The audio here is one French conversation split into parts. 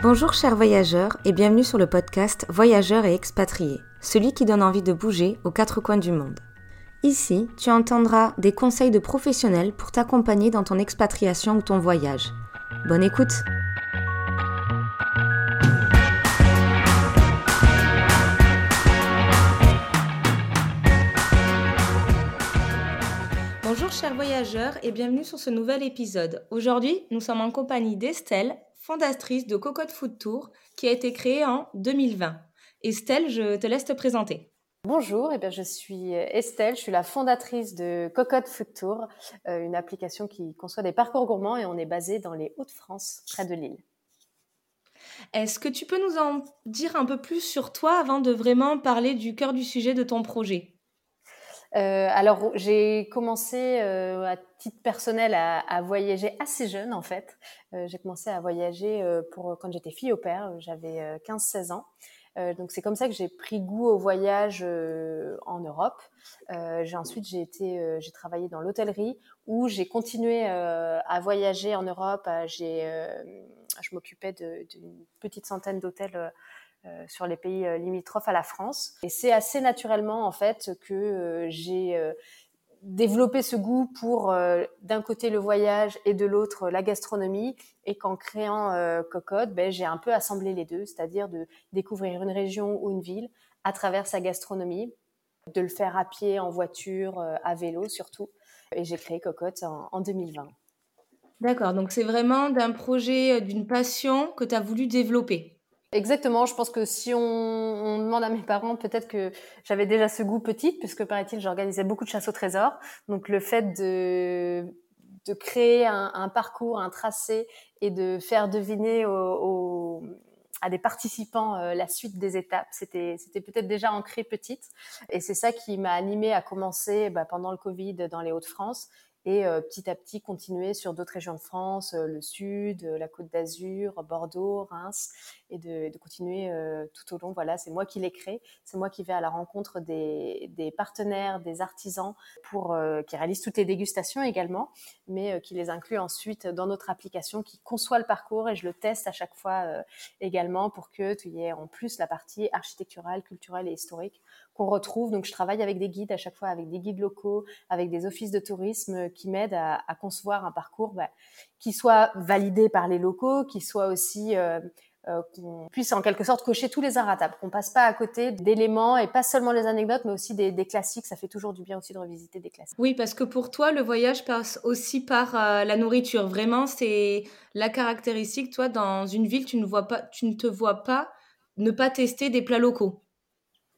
Bonjour chers voyageurs et bienvenue sur le podcast Voyageurs et expatriés, celui qui donne envie de bouger aux quatre coins du monde. Ici, tu entendras des conseils de professionnels pour t'accompagner dans ton expatriation ou ton voyage. Bonne écoute Bonjour chers voyageurs et bienvenue sur ce nouvel épisode. Aujourd'hui, nous sommes en compagnie d'Estelle, fondatrice de Cocotte Food Tour, qui a été créée en 2020. Estelle, je te laisse te présenter. Bonjour, eh bien, je suis Estelle, je suis la fondatrice de Cocotte Food Tour, euh, une application qui conçoit des parcours gourmands et on est basé dans les Hauts-de-France, près de Lille. Est-ce que tu peux nous en dire un peu plus sur toi avant de vraiment parler du cœur du sujet de ton projet? Euh, alors, j'ai commencé euh, à titre personnel à, à, voyager assez jeune, en fait. Euh, j'ai commencé à voyager euh, pour quand j'étais fille au père, j'avais 15-16 ans. donc, c'est comme ça que j'ai pris goût au voyage en Europe. j'ai ensuite j'ai été, j'ai travaillé dans l'hôtellerie où j'ai continué à voyager en Europe. j'ai, je m'occupais d'une petite centaine d'hôtels euh, sur les pays euh, limitrophes à la France. Et c'est assez naturellement en fait que euh, j'ai développé ce goût pour d'un côté le voyage et de l'autre la gastronomie et qu'en créant Cocotte, ben, j'ai un peu assemblé les deux, c'est-à-dire de découvrir une région ou une ville à travers sa gastronomie, de le faire à pied, en voiture, à vélo surtout. Et j'ai créé Cocotte en 2020. D'accord, donc c'est vraiment d'un projet, d'une passion que tu as voulu développer. Exactement, je pense que si on, demande à mes parents, peut-être que j'avais déjà ce goût petit, puisque paraît-il, j'organisais beaucoup de chasses au trésor. Donc le fait de, de créer un, parcours, un tracé et de faire deviner à des participants euh, la suite des étapes, c'était c'était peut-être déjà ancré petite. Et c'est ça qui m'a animée à commencer bah, pendant le Covid dans les Hauts-de-France et euh, petit à petit continuer sur d'autres régions de France, euh, le sud, euh, la Côte d'Azur, Bordeaux, Reims, et de, continuer tout au long. Voilà, c'est moi qui l'ai créé, c'est moi qui vais à la rencontre des, des partenaires, des artisans pour qui réalisent toutes les dégustations également, mais qui les inclut ensuite dans notre application, qui conçoit le parcours et je le teste à chaque fois également pour que tu y aies en plus la partie architecturale, culturelle et historique qu'on retrouve. Donc, je travaille avec des guides à chaque fois, avec des guides locaux, avec des offices de tourisme qui m'aident à, concevoir un parcours bah, qui soit validé par les locaux, qui soit aussi euh, euh, qu'on puisse en quelque sorte cocher tous les inratables, qu'on passe pas à côté d'éléments et pas seulement les anecdotes, mais aussi des, des, classiques. Ça fait toujours du bien aussi de revisiter des classiques. Oui, parce que pour toi, le voyage passe aussi par euh, la nourriture. Vraiment, c'est la caractéristique. Toi, dans une ville, tu ne vois pas, tu ne te vois pas ne pas tester des plats locaux.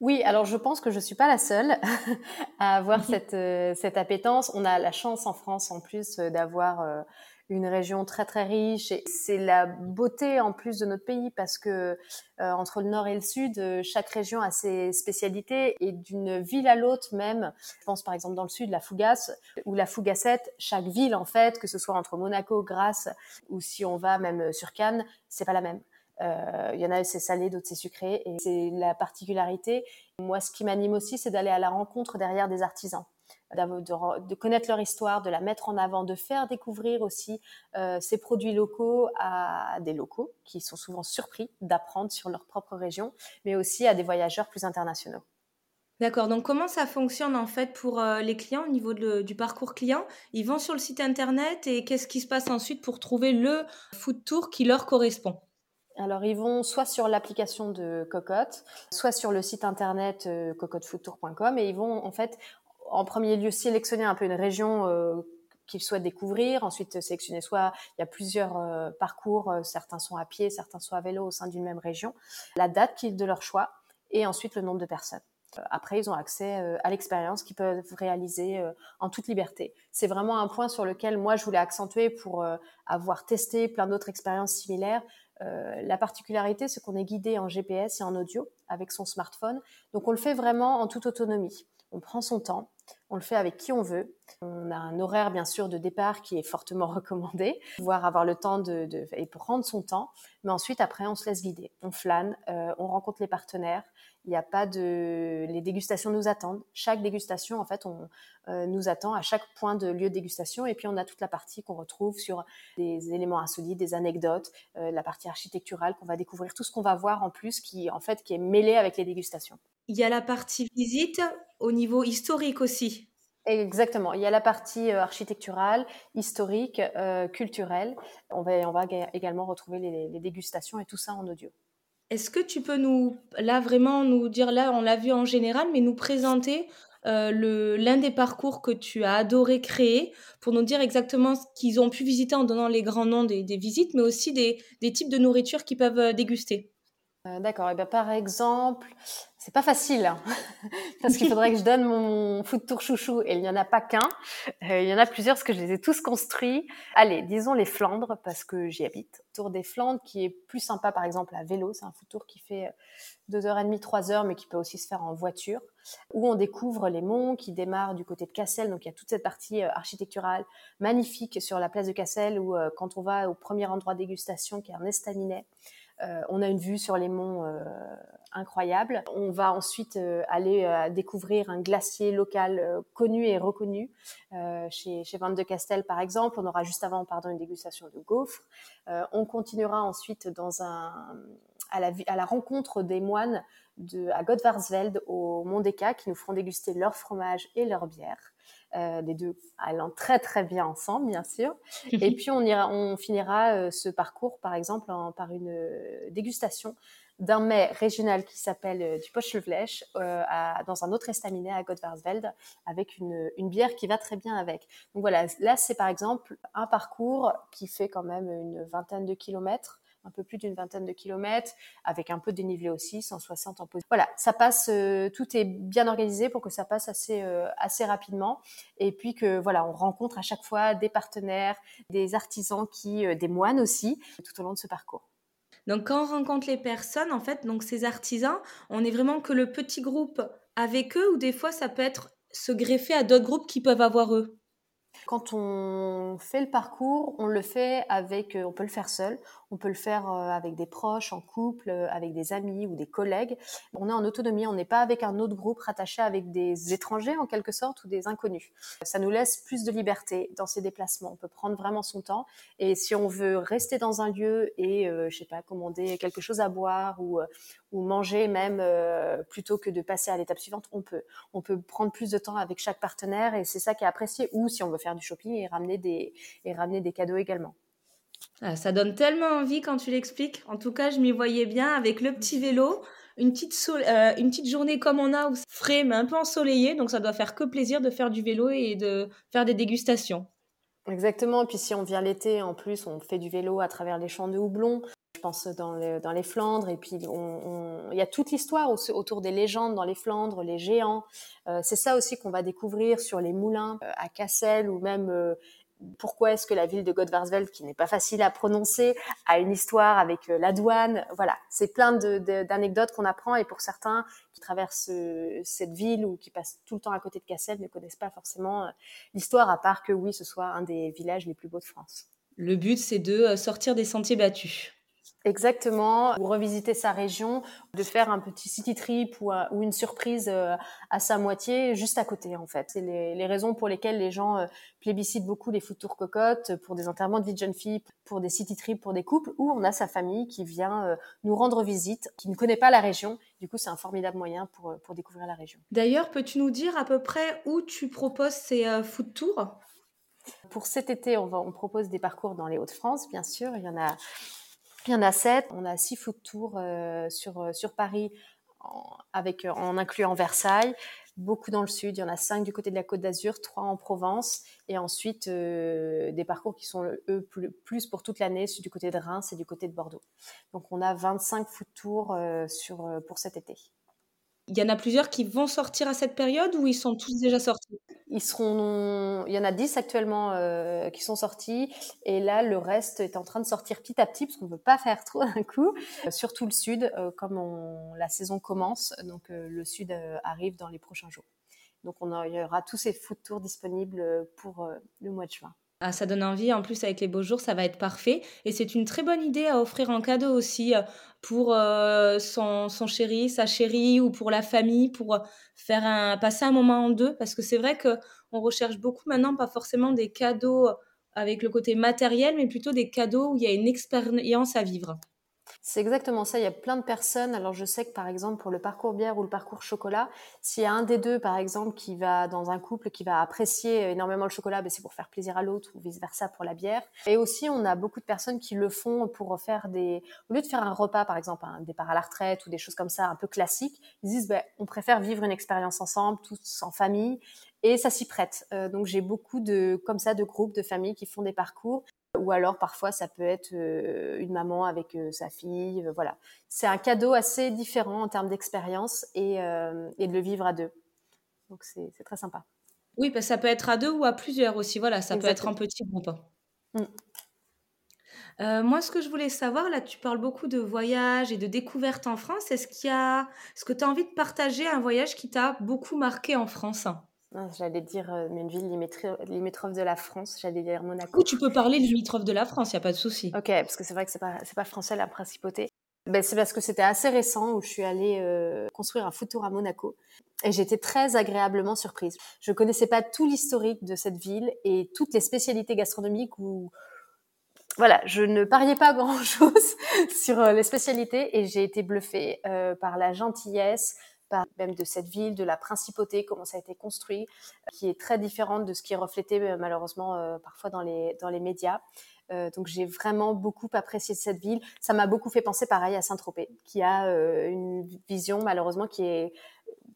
Oui, alors je pense que je suis pas la seule à avoir cette, euh, cette appétence. On a la chance en France en plus euh, d'avoir euh, une région très très riche et c'est la beauté en plus de notre pays parce que entre le nord et le sud, chaque région a ses spécialités et d'une ville à l'autre même. Je pense par exemple dans le sud la Fougasse ou la Fougassette, chaque ville en fait, que ce soit entre Monaco, Grasse ou si on va même sur Cannes, c'est pas la même. Euh, il y en a, c'est salé, d'autres, c'est sucré. Et c'est la particularité. Moi, ce qui m'anime aussi, c'est d'aller à la rencontre derrière des artisans. De, connaître leur histoire, de la mettre en avant, de faire découvrir aussi euh, ces produits locaux à des locaux qui sont souvent surpris d'apprendre sur leur propre région, mais aussi à des voyageurs plus internationaux. D'accord, donc comment ça fonctionne en fait pour euh, les clients au niveau du parcours client? Ils vont sur le site internet et qu'est-ce qui se passe ensuite pour trouver le food tour qui leur correspond? Alors, ils vont soit sur l'application de Cocotte, soit sur le site internet euh, et ils vont en fait, en premier lieu, sélectionner un peu une région euh, qu'ils souhaitent découvrir. Ensuite, sélectionner soit il y a plusieurs euh, parcours, euh, certains sont à pied, certains sont à vélo au sein d'une même région, la date de leur choix et ensuite le nombre de personnes. Euh, après, ils ont accès à l'expérience qu'ils peuvent réaliser en toute liberté. C'est vraiment un point sur lequel moi je voulais accentuer pour avoir testé plein d'autres expériences similaires. Euh, la particularité, c'est qu'on est guidé en GPS et en audio avec son smartphone. Donc on le fait vraiment en toute autonomie. On prend son temps. On le fait avec qui on veut. On a un horaire bien sûr de départ qui est fortement recommandé, pouvoir avoir le temps de, et prendre son temps. Mais ensuite après on se laisse guider, on flâne, euh, on rencontre les partenaires. Il n'y a pas de, les dégustations nous attendent. Chaque dégustation en fait on euh, nous attend à chaque point de lieu de dégustation et puis on a toute la partie qu'on retrouve sur des éléments insolites, des anecdotes, euh, la partie architecturale qu'on va découvrir, tout ce qu'on va voir en plus qui en fait qui est mêlé avec les dégustations. Il y a la partie visite au niveau historique aussi. Exactement. Il y a la partie euh, architecturale, historique, euh, culturelle. On va, on va également retrouver les, dégustations et tout ça en audio. Est-ce que tu peux nous, là vraiment nous dire, là on l'a vu en général, mais nous présenter euh, l'un des parcours que tu as adoré créer pour nous dire exactement ce qu'ils ont pu visiter en donnant les grands noms des, visites, mais aussi des, des, types de nourriture qu'ils peuvent déguster? D'accord. Et eh bien, par exemple, c'est pas facile hein, parce qu'il faudrait que je donne mon foot tour chouchou et il n'y en a pas qu'un. Euh, il y en a plusieurs parce que je les ai tous construits. Allez, disons les Flandres parce que j'y habite. Tour des Flandres qui est plus sympa par exemple à vélo. C'est un foot tour qui fait deux heures et demie, trois heures, mais qui peut aussi se faire en voiture. Où on découvre les monts qui démarrent du côté de Cassel. Donc il y a toute cette partie euh, architecturale magnifique sur la place de Cassel où euh, quand on va au premier endroit dégustation qui est un estaminet. Euh, on a une vue sur les monts euh, incroyable. On va ensuite euh, aller découvrir un glacier local connu et reconnu chez, chez Van de Castel par exemple. On aura juste avant pardon une dégustation de gaufres. on continuera ensuite à la, rencontre des moines à Godvarsveld au Mont Deka qui nous feront déguster leur fromage et leur bière euh, les deux allant très très bien ensemble, bien sûr. Et puis on, ira, on finira euh, ce parcours, par exemple, en, par une euh, dégustation d'un mets régional qui s'appelle euh, du Pochelvlech dans un autre estaminet à Godvarsveld avec une, une, bière qui va très bien avec. Donc voilà, là c'est par exemple un parcours qui fait quand même une vingtaine de kilomètres un peu plus d'une vingtaine de kilomètres, avec un peu de dénivelé aussi, 160 en position. Voilà, ça passe, euh, tout est bien organisé pour que ça passe assez, euh, assez rapidement. Et puis que voilà, on rencontre à chaque fois des partenaires, des artisans qui, euh, des moines aussi, tout au long de ce parcours. Donc quand on rencontre les personnes, en fait, donc ces artisans, on est vraiment que le petit groupe avec eux, ou des fois ça peut être se greffer à d'autres groupes qui peuvent avoir eux? Quand on fait le parcours, on le fait avec, on peut le faire seul, on peut le faire euh, avec des proches, en couple, euh, avec des amis ou des collègues. On est en autonomie, on n'est pas avec un autre groupe rattaché avec des étrangers en quelque sorte ou des inconnus. Ça nous laisse plus de liberté dans ces déplacements. On peut prendre vraiment son temps et si on veut rester dans un lieu et euh, je sais pas commander quelque chose à boire ou ou manger même plutôt que de passer à l'étape suivante, on peut. On peut prendre plus de temps avec chaque partenaire et c'est ça qui est apprécié. Ou si on veut faire du shopping et ramener des et ramener des cadeaux également. Ah, ça donne tellement envie quand tu l'expliques. En tout cas, je m'y voyais bien avec le petit vélo, une petite, euh, journée comme on a, où frais mais un peu ensoleillé. Donc ça doit faire que plaisir de faire du vélo et de faire des dégustations. Exactement. Et puis si on vient l'été, en plus, on fait du vélo à travers les champs de houblon. Je pense dans, dans les Flandres. Et puis il y a toute l'histoire autour des légendes dans les Flandres, les géants. Euh, c'est ça aussi qu'on va découvrir sur les moulins euh, à Cassel ou même pourquoi est-ce que la ville de Godvarsveld, qui n'est pas facile à prononcer, a une histoire avec euh, la douane. Voilà, c'est plein d'anecdotes qu'on apprend et pour certains qui traversent euh, cette ville ou qui passent tout le temps à côté de Cassel ne connaissent pas forcément euh, l'histoire, à part que oui, ce soit un des villages les plus beaux de France. Le but, c'est de sortir des sentiers battus. Exactement, ou revisiter sa région, de faire un petit city trip ou, euh, une surprise euh, à sa moitié juste à côté en fait. C'est les, raisons pour lesquelles les gens euh, plébiscitent beaucoup les foot tours cocottes pour des enterrements de vie de jeune fille, pour des city trips pour des couples, où on a sa famille qui vient nous rendre visite, qui ne connaît pas la région. Du coup, c'est un formidable moyen pour, pour découvrir la région. D'ailleurs, peux-tu nous dire à peu près où tu proposes ces foot tours? Pour cet été, on, on propose des parcours dans les Hauts-de-France, bien sûr. Il y en a il y en a sept. On a six foot tours euh, sur, euh, sur Paris, en, avec, euh, en incluant Versailles. Beaucoup dans le sud. Il y en a cinq du côté de la Côte d'Azur, trois en Provence. Et ensuite, des parcours qui sont, plus, pour toute l'année, du côté de Reims et du côté de Bordeaux. Donc, on a 25 foot tours pour cet été. Il y en a plusieurs qui vont sortir à cette période ou ils sont tous déjà sortis? Il y en a 10 actuellement euh, qui sont sortis et là le reste est en train de sortir petit à petit parce qu'on ne veut pas faire trop d'un coup. Euh, surtout le sud, euh, comme la saison commence, donc le sud arrive dans les prochains jours. Donc on il y aura tous ces food tours disponibles pour le mois de juin. Ah, ça donne envie. En plus, avec les beaux jours, ça va être parfait. Et c'est une très bonne idée à offrir en cadeau aussi pour son, son chéri, sa chérie ou pour la famille, pour faire un, passer un moment en deux. Parce que c'est vrai qu'on recherche beaucoup maintenant, pas forcément des cadeaux avec le côté matériel, mais plutôt des cadeaux où il y a une expérience à vivre. C'est exactement ça. Il y a plein de personnes. Alors, je sais que par exemple, pour le parcours bière ou le parcours chocolat, s'il y a un des deux, par exemple, qui va dans un couple qui va apprécier énormément le chocolat, ben, c'est pour faire plaisir à l'autre ou vice versa pour la bière. Et aussi, on a beaucoup de personnes qui le font pour faire des, au lieu de faire un repas, par exemple, un départ à la retraite ou des choses comme ça, un peu classiques, ils disent, ben, on préfère vivre une expérience ensemble, tous en famille et ça s'y prête. Euh, donc j'ai beaucoup de comme ça de groupes de familles qui font des parcours ou alors parfois ça peut être euh, une maman avec euh, sa fille. Euh, voilà, c'est un cadeau assez différent en termes d'expérience et, et, de le vivre à deux. Donc c'est très sympa. Oui, parce que ça peut être à deux ou à plusieurs aussi. Voilà, ça peut être un petit groupe. Mm. moi, ce que je voulais savoir, là, tu parles beaucoup de voyages et de découvertes en France. Est-ce qu'il y a, est-ce que tu as envie de partager un voyage qui t'a beaucoup marqué en France? J'allais dire euh, une ville limitrophe de la France, j'allais dire Monaco. Ou tu peux parler limitrophe de la France, il n'y a pas de souci. Ok, parce que c'est vrai que c'est pas, pas français la principauté. Ben, c'est parce que c'était assez récent où je suis allée euh, construire un foot tour à Monaco et j'étais très agréablement surprise. Je connaissais pas tout l'historique de cette ville et toutes les spécialités gastronomiques où voilà, je ne pariais pas grand chose sur euh, les spécialités et j'ai été bluffée par la gentillesse, même de cette ville, de la principauté, comment ça a été construit, euh, qui est très différente de ce qui est reflété euh, malheureusement euh, parfois dans les, dans les médias. donc j'ai vraiment beaucoup apprécié cette ville. Ça m'a beaucoup fait penser pareil à Saint-Tropez, qui a une vision malheureusement qui est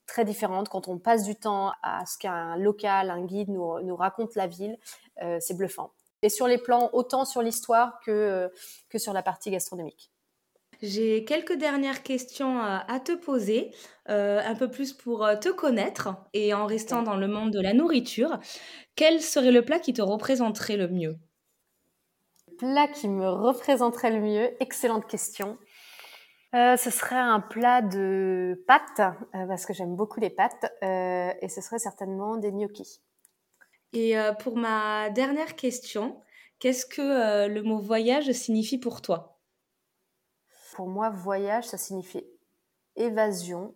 très différente. Quand on passe du temps à ce qu'un local, un guide nous, raconte la ville, c'est bluffant. Et sur les plans, autant sur l'histoire que, que sur la partie gastronomique. J'ai quelques dernières questions à te poser, euh, un peu plus pour euh, te connaître et en restant dans le monde de la nourriture. Quel serait le plat qui te représenterait le mieux? Le plat qui me représenterait le mieux, excellente question. Euh, ce serait un plat de pâtes, parce que j'aime beaucoup les pâtes, et ce serait certainement des gnocchis. Et pour ma dernière question, qu'est-ce que le mot voyage signifie pour toi? Pour moi, voyage, ça signifie évasion,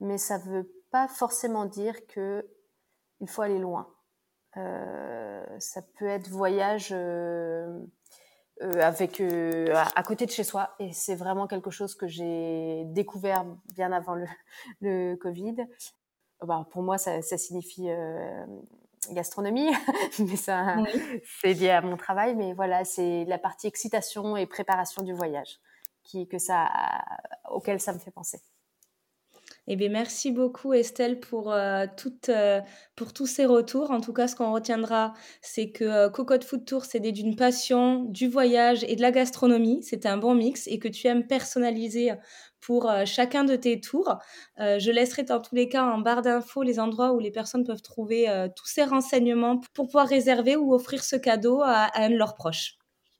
mais ça ne veut pas forcément dire que il faut aller loin. Euh, ça peut être voyage euh, euh, avec à, côté de chez soi, et c'est vraiment quelque chose que j'ai découvert bien avant le, Covid. Bah, pour moi, ça, signifie gastronomie, mais ça, c'est lié à mon travail. Mais voilà, c'est la partie excitation et préparation du voyage que ça, auquel ça me fait penser. Eh bien, merci beaucoup Estelle pour, euh, euh, pour tous ces retours. En tout cas, ce qu'on retiendra, c'est que euh, Cocotte Food Tour, c'est d'une passion, du voyage et de la gastronomie. C'est un bon mix et que tu aimes personnaliser pour chacun de tes tours. je laisserai dans tous les cas en barre d'infos les endroits où les personnes peuvent trouver tous ces renseignements pour pouvoir réserver ou offrir ce cadeau à un de leurs proches.